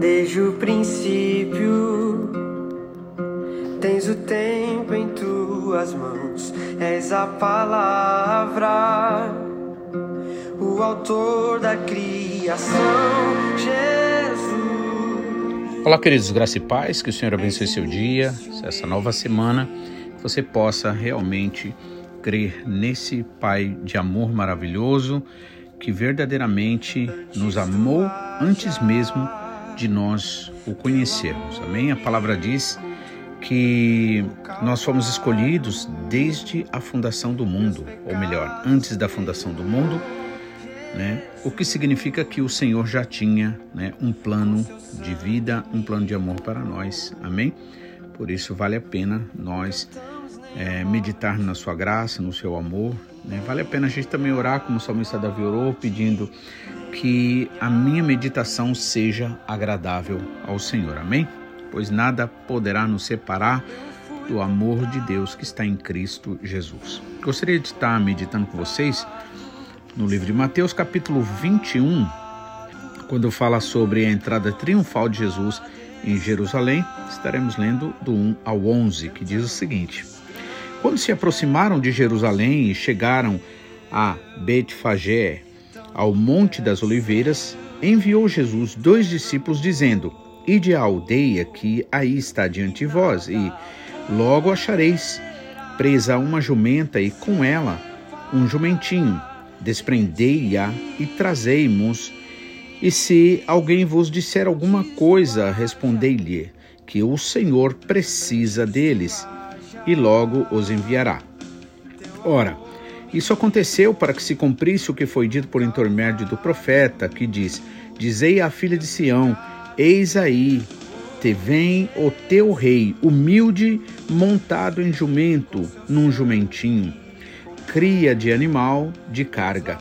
Desde o princípio, tens o tempo em tuas mãos, és a palavra, o autor da criação, Jesus. Olá, queridos, graça e paz, que o Senhor abençoe seu dia, essa nova semana, que você possa realmente crer nesse Pai de amor maravilhoso que verdadeiramente nos amou antes mesmo de nós o conhecermos. Amém? A palavra diz que nós fomos escolhidos desde a fundação do mundo, ou melhor, antes da fundação do mundo, né? O que significa que o Senhor já tinha né, um plano de vida, um plano de amor para nós. Amém? Por isso vale a pena nós é, meditar na sua graça, no seu amor. Né? Vale a pena a gente também orar, como o salmista Davi orou, pedindo que a minha meditação seja agradável ao Senhor. Amém? Pois nada poderá nos separar do amor de Deus que está em Cristo Jesus. Gostaria de estar meditando com vocês no livro de Mateus, capítulo 21, quando fala sobre a entrada triunfal de Jesus em Jerusalém. Estaremos lendo do 1 ao 11, que diz o seguinte: quando se aproximaram de Jerusalém e chegaram a Betfagé, ao Monte das Oliveiras, enviou Jesus dois discípulos, dizendo: Ide à aldeia que aí está diante de vós, e logo achareis presa uma jumenta e com ela um jumentinho. Desprendei-a e trazei-mos. E se alguém vos disser alguma coisa, respondei-lhe que o Senhor precisa deles e logo os enviará. Ora, isso aconteceu para que se cumprisse o que foi dito por intermédio do profeta, que diz: Dizei à filha de Sião: Eis aí, te vem o teu rei, humilde, montado em jumento, num jumentinho, cria de animal de carga.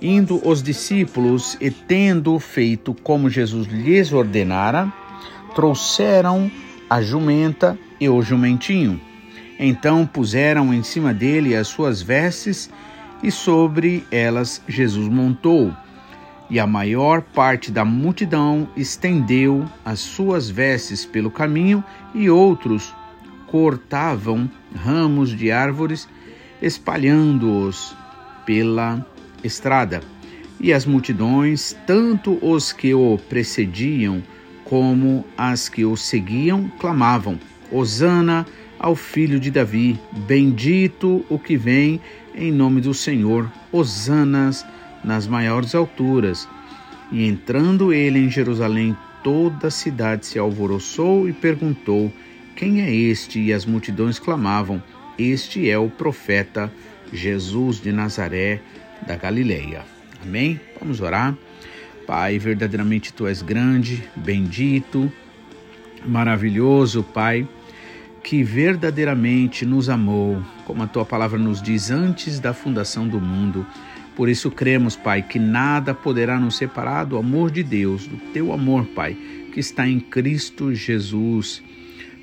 Indo os discípulos e tendo feito como Jesus lhes ordenara, trouxeram a jumenta e o jumentinho então puseram em cima dele as suas vestes e sobre elas Jesus montou. E a maior parte da multidão estendeu as suas vestes pelo caminho, e outros cortavam ramos de árvores, espalhando-os pela estrada. E as multidões, tanto os que o precediam como as que o seguiam, clamavam: Hosana! Ao filho de Davi: Bendito o que vem em nome do Senhor, hosanas nas maiores alturas. E entrando ele em Jerusalém, toda a cidade se alvoroçou e perguntou: Quem é este? E as multidões clamavam: Este é o profeta Jesus de Nazaré da Galileia. Amém? Vamos orar. Pai, verdadeiramente tu és grande, bendito, maravilhoso, Pai que verdadeiramente nos amou, como a tua palavra nos diz, antes da fundação do mundo. Por isso cremos, Pai, que nada poderá nos separar do amor de Deus, do teu amor, Pai, que está em Cristo Jesus.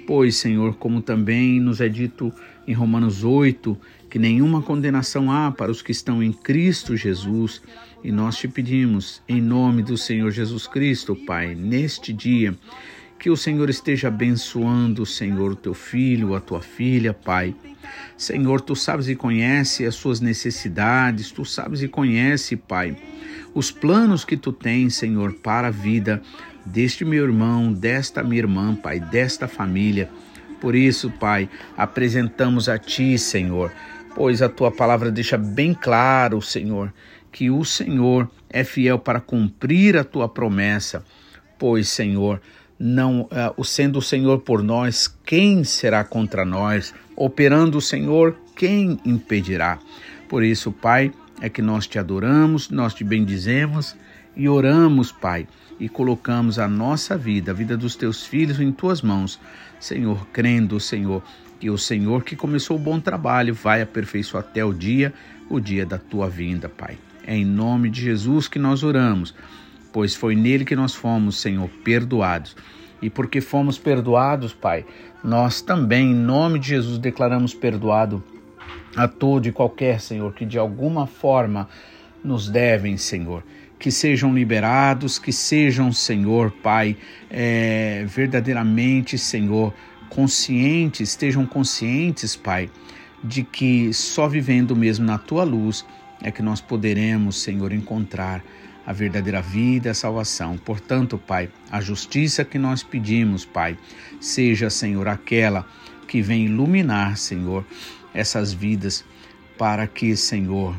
Pois, Senhor, como também nos é dito em Romanos 8, que nenhuma condenação há para os que estão em Cristo Jesus, e nós te pedimos, em nome do Senhor Jesus Cristo, Pai, neste dia, que o Senhor esteja abençoando, Senhor, teu filho, a tua filha, Pai. Senhor, tu sabes e conhece as suas necessidades, tu sabes e conhece, Pai, os planos que tu tens, Senhor, para a vida deste meu irmão, desta minha irmã, Pai, desta família. Por isso, Pai, apresentamos a Ti, Senhor, pois a Tua palavra deixa bem claro, Senhor, que o Senhor é fiel para cumprir a Tua promessa. Pois, Senhor, não uh, sendo o Senhor por nós, quem será contra nós? Operando o Senhor, quem impedirá? Por isso, Pai, é que nós te adoramos, nós te bendizemos e oramos, Pai, e colocamos a nossa vida, a vida dos teus filhos em tuas mãos, Senhor, crendo, Senhor, que o Senhor que começou o bom trabalho vai aperfeiçoar até o dia, o dia da tua vinda, Pai. É em nome de Jesus que nós oramos pois foi nele que nós fomos, Senhor, perdoados. E porque fomos perdoados, Pai, nós também, em nome de Jesus, declaramos perdoado a todo e qualquer, Senhor, que de alguma forma nos devem, Senhor. que sejam liberados, que sejam, Senhor, Pai, é, verdadeiramente, Senhor, conscientes, estejam conscientes, Pai, de que só vivendo mesmo na tua luz é que nós poderemos, Senhor, encontrar a verdadeira vida, a salvação. Portanto, Pai, a justiça que nós pedimos, Pai, seja, Senhor, aquela que vem iluminar, Senhor, essas vidas, para que, Senhor,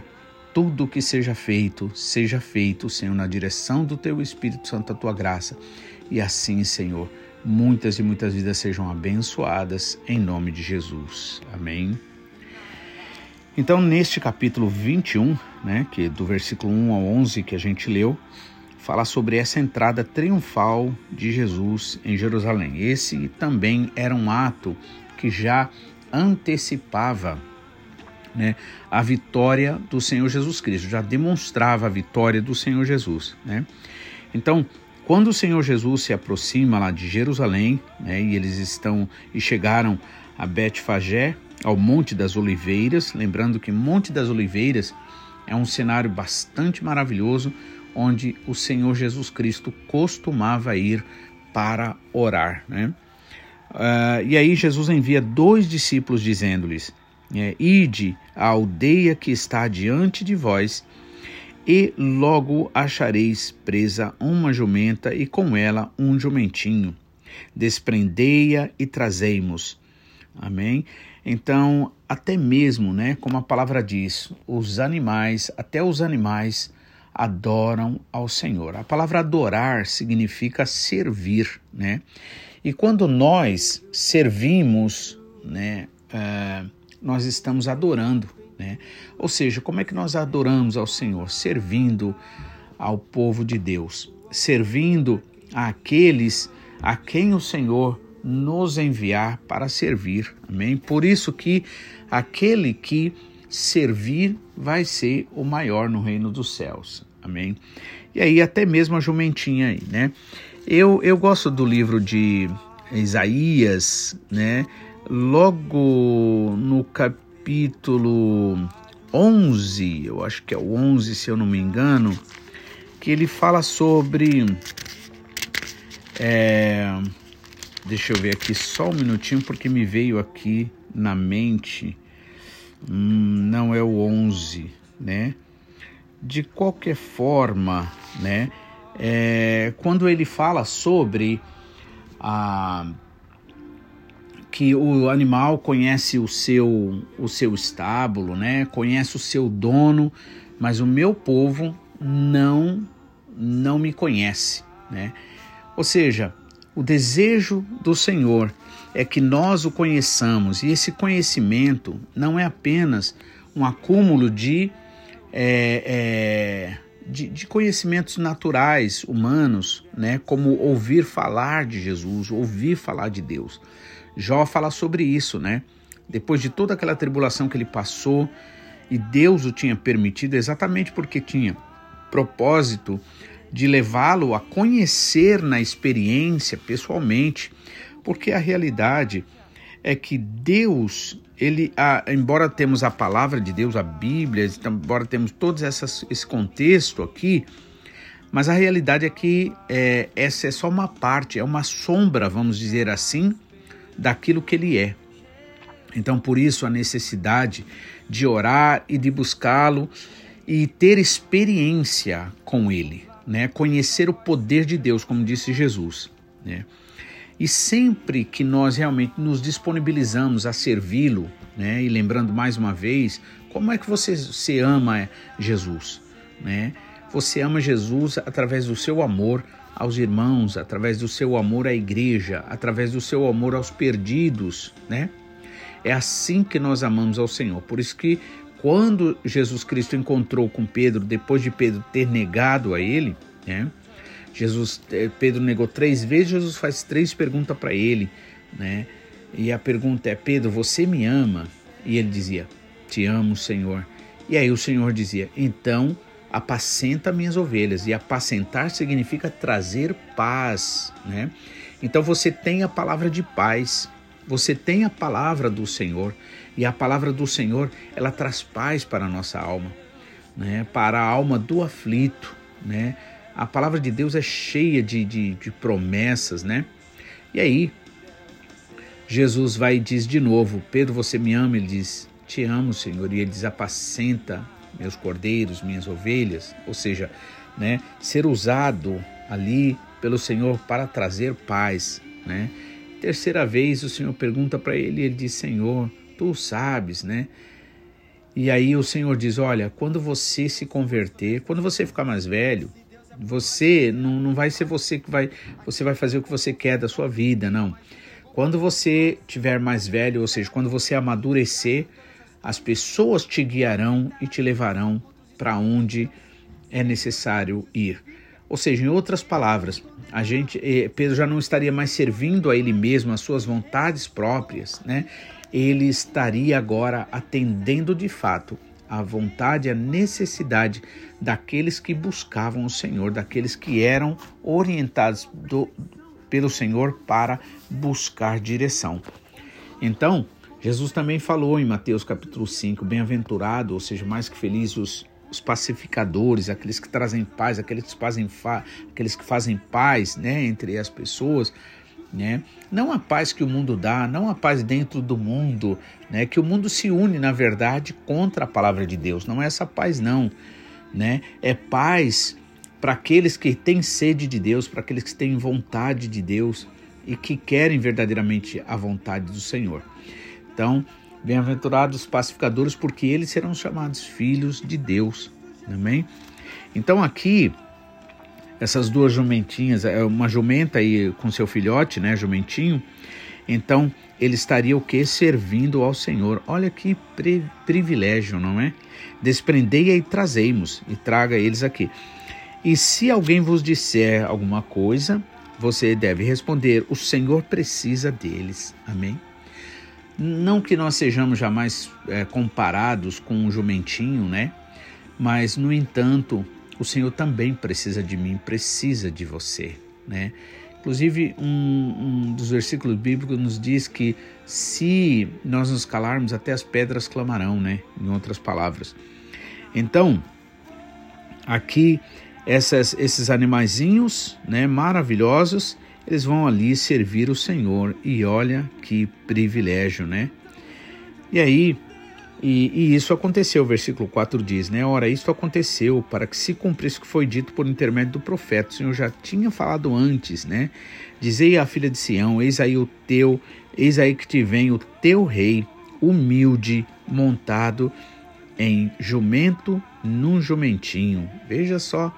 tudo que seja feito, seja feito, Senhor, na direção do Teu Espírito Santo, a Tua graça. E assim, Senhor, muitas e muitas vidas sejam abençoadas em nome de Jesus. Amém. Então, neste capítulo 21, né, que do versículo 1 ao 11 que a gente leu, fala sobre essa entrada triunfal de Jesus em Jerusalém. Esse também era um ato que já antecipava né, a vitória do Senhor Jesus Cristo, já demonstrava a vitória do Senhor Jesus. Né? Então, quando o Senhor Jesus se aproxima lá de Jerusalém, né, e eles estão e chegaram a Betfagé, ao Monte das Oliveiras, lembrando que Monte das Oliveiras é um cenário bastante maravilhoso onde o Senhor Jesus Cristo costumava ir para orar. Né? Uh, e aí Jesus envia dois discípulos dizendo-lhes: é, Ide à aldeia que está diante de vós, e logo achareis presa uma jumenta e com ela um jumentinho. Desprendei-a e trazei-mos. Amém? Então, até mesmo, né, como a palavra diz, os animais, até os animais adoram ao Senhor. A palavra adorar significa servir, né? E quando nós servimos, né, uh, nós estamos adorando, né? Ou seja, como é que nós adoramos ao Senhor? Servindo ao povo de Deus, servindo àqueles a quem o Senhor nos enviar para servir. Amém? Por isso que aquele que servir vai ser o maior no reino dos céus. Amém? E aí até mesmo a jumentinha aí, né? Eu, eu gosto do livro de Isaías, né? logo no capítulo 11, eu acho que é o 11 se eu não me engano, que ele fala sobre. É, deixa eu ver aqui só um minutinho, porque me veio aqui na mente. Hum, não é o 11, né? De qualquer forma, né? É, quando ele fala sobre a que o animal conhece o seu o seu estábulo, né? Conhece o seu dono, mas o meu povo não não me conhece, né? Ou seja, o desejo do Senhor é que nós o conheçamos e esse conhecimento não é apenas um acúmulo de, é, é, de, de, conhecimentos naturais, humanos, né? como ouvir falar de Jesus, ouvir falar de Deus. Jó fala sobre isso, né? Depois de toda aquela tribulação que ele passou, e Deus o tinha permitido exatamente porque tinha propósito de levá-lo a conhecer na experiência pessoalmente, porque a realidade é que Deus, ele, a, embora temos a palavra de Deus, a Bíblia, embora temos todo esse contexto aqui, mas a realidade é que é, essa é só uma parte, é uma sombra, vamos dizer assim, daquilo que ele é. Então, por isso, a necessidade de orar e de buscá-lo e ter experiência com ele, né? Conhecer o poder de Deus, como disse Jesus, né? E sempre que nós realmente nos disponibilizamos a servi-lo, né? E lembrando mais uma vez, como é que você se ama Jesus, né? Você ama Jesus através do seu amor, aos irmãos, através do seu amor à igreja, através do seu amor aos perdidos, né? É assim que nós amamos ao Senhor. Por isso que quando Jesus Cristo encontrou com Pedro, depois de Pedro ter negado a ele, né? Jesus, eh, Pedro negou três vezes, Jesus faz três perguntas para ele, né? E a pergunta é: Pedro, você me ama? E ele dizia: Te amo, Senhor. E aí o Senhor dizia: Então apacenta minhas ovelhas. E apacentar significa trazer paz, né? Então você tem a palavra de paz, você tem a palavra do Senhor, e a palavra do Senhor, ela traz paz para a nossa alma, né? Para a alma do aflito, né? A palavra de Deus é cheia de, de, de promessas, né? E aí, Jesus vai e diz de novo: Pedro, você me ama? Ele diz: Te amo, Senhor. E ele diz: Apacenta meus cordeiros, minhas ovelhas. Ou seja, né, ser usado ali pelo Senhor para trazer paz, né? Terceira vez o Senhor pergunta para ele, ele diz: Senhor, tu sabes, né? E aí o Senhor diz: Olha, quando você se converter, quando você ficar mais velho, você não, não vai ser você que vai, você vai fazer o que você quer da sua vida, não. Quando você tiver mais velho, ou seja, quando você amadurecer, as pessoas te guiarão e te levarão para onde é necessário ir. Ou seja, em outras palavras, a gente eh, Pedro já não estaria mais servindo a ele mesmo, as suas vontades próprias, né? Ele estaria agora atendendo de fato a vontade, a necessidade daqueles que buscavam o Senhor, daqueles que eram orientados do, pelo Senhor para buscar direção. Então, Jesus também falou em Mateus capítulo 5, bem-aventurado, ou seja, mais que felizes os, os pacificadores, aqueles que trazem paz, aqueles que fazem, aqueles que fazem paz né, entre as pessoas, né? Não a paz que o mundo dá, não a paz dentro do mundo, né? Que o mundo se une, na verdade, contra a palavra de Deus. Não é essa paz, não, né? É paz para aqueles que têm sede de Deus, para aqueles que têm vontade de Deus e que querem verdadeiramente a vontade do Senhor. Então, bem-aventurados os pacificadores, porque eles serão chamados filhos de Deus. Amém? Então, aqui essas duas jumentinhas, é uma jumenta aí com seu filhote, né, jumentinho. Então, ele estaria o que? Servindo ao Senhor. Olha que pri privilégio, não é? Desprendei e trazemos, e traga eles aqui. E se alguém vos disser alguma coisa, você deve responder: O Senhor precisa deles. Amém? Não que nós sejamos jamais é, comparados com um jumentinho, né? Mas, no entanto, o Senhor também precisa de mim, precisa de você, né? Inclusive, um, um, dos versículos bíblicos nos diz que se nós nos calarmos, até as pedras clamarão, né? Em outras palavras. Então, aqui, essas, esses animaizinhos, né, maravilhosos, eles vão ali servir o Senhor. E olha que privilégio, né? E aí, e, e, isso aconteceu, o versículo 4 diz, né? Ora, isto aconteceu para que se cumprisse o que foi dito por intermédio do profeta. O Senhor já tinha falado antes, né? Dizei à filha de Sião: Eis aí o teu, eis aí que te vem o teu rei, humilde, montado em jumento num jumentinho. Veja só,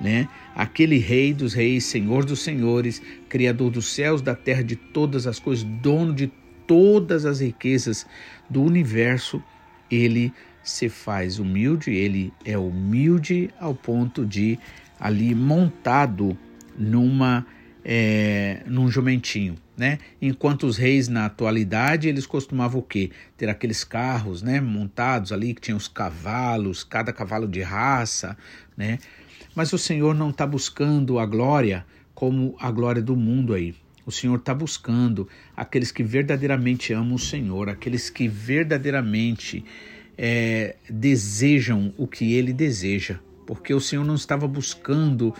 né? Aquele rei dos reis, senhor dos senhores, criador dos céus, da terra, de todas as coisas, dono de todas as riquezas do universo ele se faz humilde, ele é humilde ao ponto de ali montado numa é, num jumentinho, né? Enquanto os reis na atualidade eles costumavam o quê? Ter aqueles carros, né? Montados ali que tinham os cavalos, cada cavalo de raça, né? Mas o Senhor não está buscando a glória como a glória do mundo aí. O Senhor está buscando aqueles que verdadeiramente amam o Senhor, aqueles que verdadeiramente é, desejam o que Ele deseja, porque o Senhor não estava buscando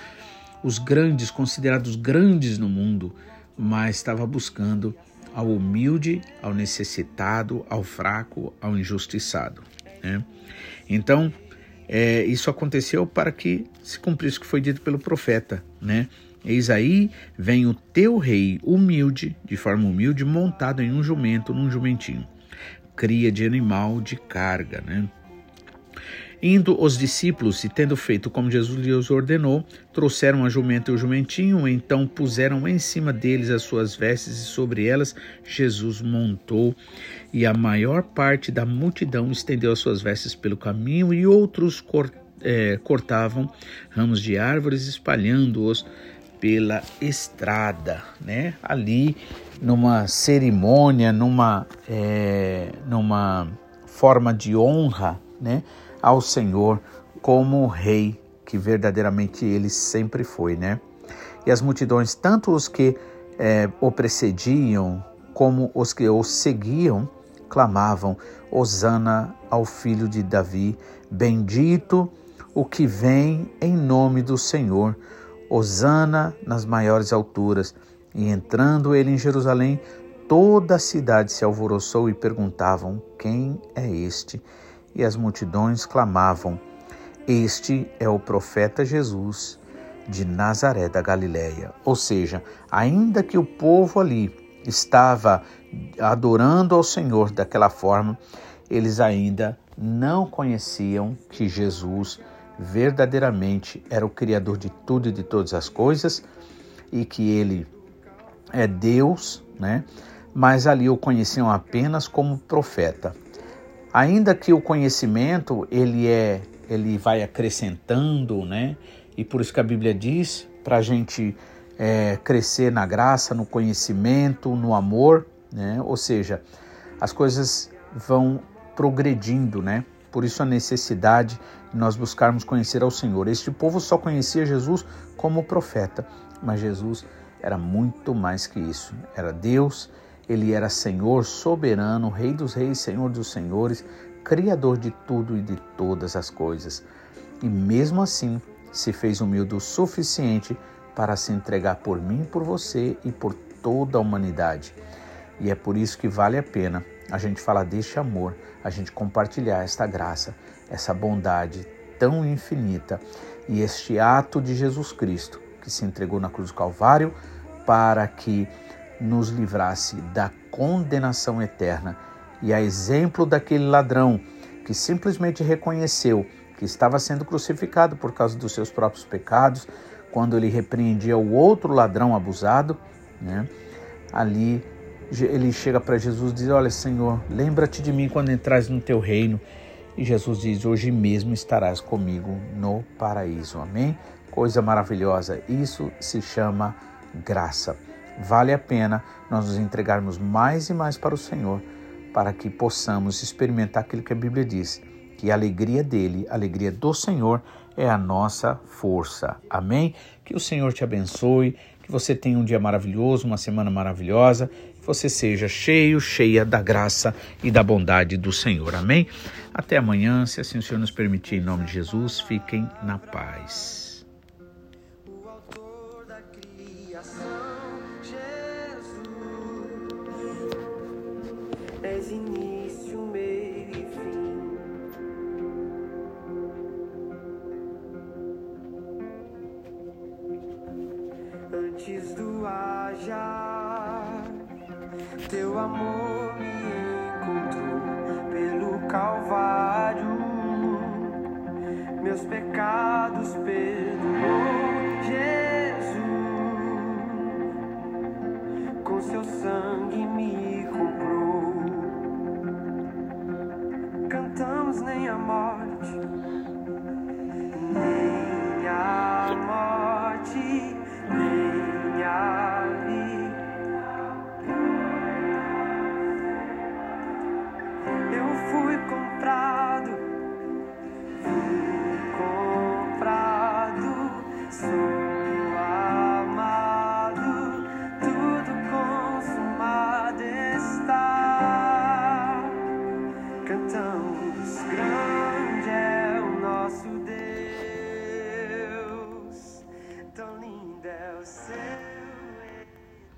os grandes, considerados grandes no mundo, mas estava buscando ao humilde, ao necessitado, ao fraco, ao injustiçado. Né? Então, é, isso aconteceu para que se cumprisse o que foi dito pelo profeta, né? Eis aí vem o teu rei humilde, de forma humilde, montado em um jumento, num jumentinho, cria de animal de carga, né? Indo os discípulos e tendo feito como Jesus lhes ordenou, trouxeram a jumenta e o jumentinho, então puseram em cima deles as suas vestes e sobre elas Jesus montou. E a maior parte da multidão estendeu as suas vestes pelo caminho e outros é, cortavam ramos de árvores espalhando-os pela estrada, né? Ali numa cerimônia, numa, é, numa forma de honra, né? Ao Senhor como rei que verdadeiramente ele sempre foi, né? E as multidões, tanto os que é, o precediam como os que o seguiam, clamavam: Hosana ao filho de Davi, bendito o que vem em nome do Senhor. Hosana nas maiores alturas. E entrando ele em Jerusalém, toda a cidade se alvoroçou e perguntavam: Quem é este? E as multidões clamavam: Este é o profeta Jesus de Nazaré da Galiléia. Ou seja, ainda que o povo ali estava adorando ao Senhor daquela forma, eles ainda não conheciam que Jesus verdadeiramente era o Criador de tudo e de todas as coisas e que ele é Deus, né? Mas ali o conheciam apenas como profeta. Ainda que o conhecimento ele é, ele vai acrescentando, né? E por isso que a Bíblia diz para a gente é, crescer na graça, no conhecimento, no amor, né? Ou seja, as coisas vão progredindo, né? Por isso a necessidade de nós buscarmos conhecer ao Senhor. Este povo só conhecia Jesus como profeta, mas Jesus era muito mais que isso. Era Deus, ele era Senhor soberano, Rei dos reis, Senhor dos senhores, Criador de tudo e de todas as coisas. E mesmo assim, se fez humilde o suficiente para se entregar por mim, por você e por toda a humanidade. E é por isso que vale a pena a gente falar deste amor, a gente compartilhar esta graça, essa bondade tão infinita e este ato de Jesus Cristo que se entregou na cruz do Calvário para que nos livrasse da condenação eterna. E a exemplo daquele ladrão que simplesmente reconheceu que estava sendo crucificado por causa dos seus próprios pecados, quando ele repreendia o outro ladrão abusado, né? ali ele chega para Jesus e diz: Olha, Senhor, lembra-te de mim quando entras no teu reino. E Jesus diz: Hoje mesmo estarás comigo no paraíso. Amém? Coisa maravilhosa. Isso se chama graça. Vale a pena nós nos entregarmos mais e mais para o Senhor, para que possamos experimentar aquilo que a Bíblia diz, que a alegria dele, a alegria do Senhor é a nossa força. Amém? Que o Senhor te abençoe, que você tenha um dia maravilhoso, uma semana maravilhosa, você seja cheio, cheia da graça e da bondade do Senhor. Amém? Até amanhã, se assim o Senhor nos permitir, em nome de Jesus, fiquem na paz. És início, amor